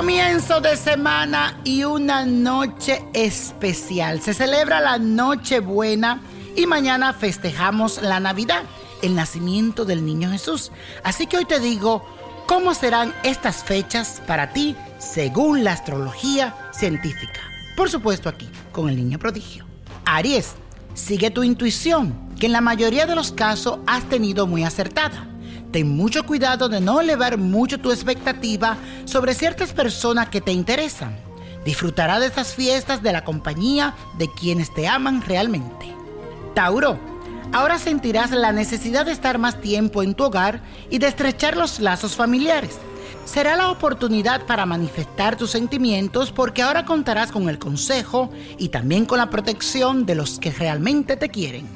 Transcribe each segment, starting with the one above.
Comienzo de semana y una noche especial. Se celebra la Nochebuena y mañana festejamos la Navidad, el nacimiento del niño Jesús. Así que hoy te digo cómo serán estas fechas para ti según la astrología científica. Por supuesto aquí, con el niño prodigio. Aries, sigue tu intuición, que en la mayoría de los casos has tenido muy acertada. Ten mucho cuidado de no elevar mucho tu expectativa sobre ciertas personas que te interesan. Disfrutará de estas fiestas de la compañía de quienes te aman realmente. Tauro, ahora sentirás la necesidad de estar más tiempo en tu hogar y de estrechar los lazos familiares. Será la oportunidad para manifestar tus sentimientos porque ahora contarás con el consejo y también con la protección de los que realmente te quieren.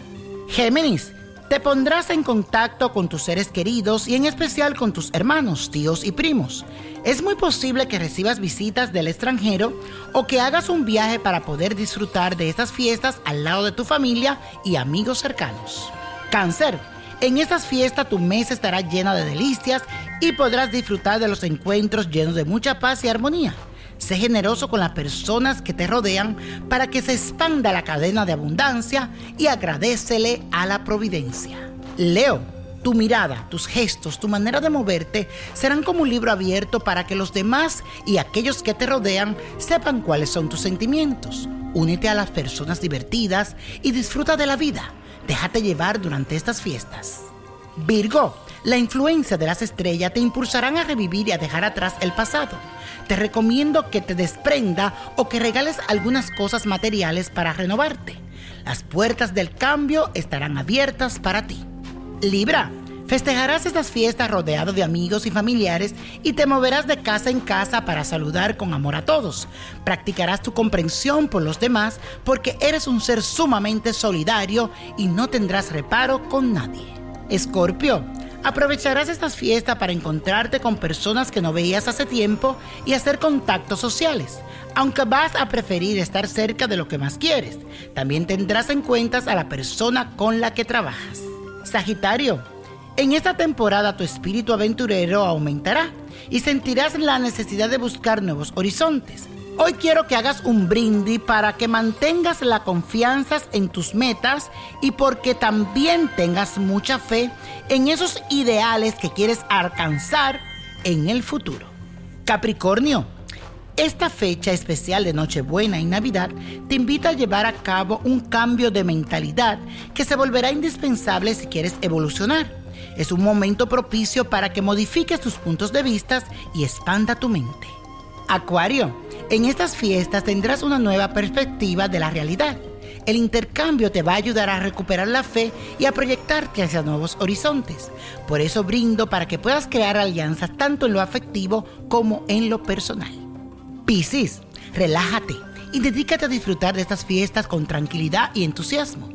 Géminis, te pondrás en contacto con tus seres queridos y en especial con tus hermanos, tíos y primos. Es muy posible que recibas visitas del extranjero o que hagas un viaje para poder disfrutar de estas fiestas al lado de tu familia y amigos cercanos. Cáncer. En estas fiestas tu mes estará llena de delicias y podrás disfrutar de los encuentros llenos de mucha paz y armonía. Sé generoso con las personas que te rodean para que se expanda la cadena de abundancia y agradecele a la providencia. Leo, tu mirada, tus gestos, tu manera de moverte serán como un libro abierto para que los demás y aquellos que te rodean sepan cuáles son tus sentimientos. Únete a las personas divertidas y disfruta de la vida. Déjate llevar durante estas fiestas. Virgo, la influencia de las estrellas te impulsarán a revivir y a dejar atrás el pasado. Te recomiendo que te desprenda o que regales algunas cosas materiales para renovarte. Las puertas del cambio estarán abiertas para ti. Libra, festejarás estas fiestas rodeado de amigos y familiares y te moverás de casa en casa para saludar con amor a todos. Practicarás tu comprensión por los demás porque eres un ser sumamente solidario y no tendrás reparo con nadie. Escorpio, Aprovecharás estas fiestas para encontrarte con personas que no veías hace tiempo y hacer contactos sociales, aunque vas a preferir estar cerca de lo que más quieres. También tendrás en cuenta a la persona con la que trabajas. Sagitario, en esta temporada tu espíritu aventurero aumentará y sentirás la necesidad de buscar nuevos horizontes. Hoy quiero que hagas un brindis para que mantengas la confianza en tus metas y porque también tengas mucha fe en esos ideales que quieres alcanzar en el futuro. Capricornio, esta fecha especial de Nochebuena y Navidad te invita a llevar a cabo un cambio de mentalidad que se volverá indispensable si quieres evolucionar. Es un momento propicio para que modifiques tus puntos de vista y expanda tu mente. Acuario, en estas fiestas tendrás una nueva perspectiva de la realidad. El intercambio te va a ayudar a recuperar la fe y a proyectarte hacia nuevos horizontes. Por eso brindo para que puedas crear alianzas tanto en lo afectivo como en lo personal. Piscis, relájate y dedícate a disfrutar de estas fiestas con tranquilidad y entusiasmo.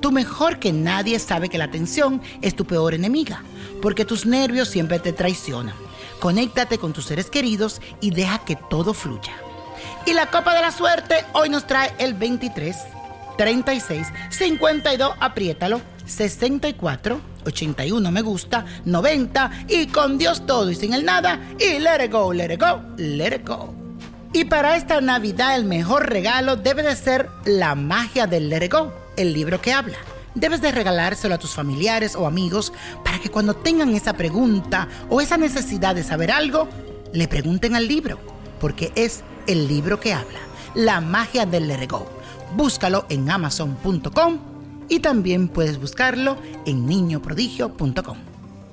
Tú mejor que nadie sabe que la tensión es tu peor enemiga, porque tus nervios siempre te traicionan. Conéctate con tus seres queridos y deja que todo fluya. Y la copa de la suerte hoy nos trae el 23, 36, 52, apriétalo, 64, 81 me gusta, 90 y con Dios todo y sin el nada y let it go, let it go, let it go. Y para esta Navidad el mejor regalo debe de ser la magia del let it go, el libro que habla. Debes de regalárselo a tus familiares o amigos para que cuando tengan esa pregunta o esa necesidad de saber algo, le pregunten al libro, porque es el libro que habla, La magia del Let. Búscalo en amazon.com y también puedes buscarlo en niñoprodigio.com.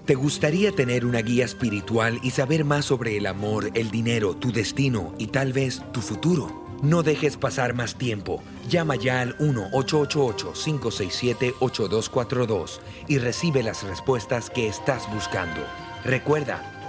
¿Te gustaría tener una guía espiritual y saber más sobre el amor, el dinero, tu destino y tal vez tu futuro? No dejes pasar más tiempo. Llama ya al 1-888-567-8242 y recibe las respuestas que estás buscando. Recuerda,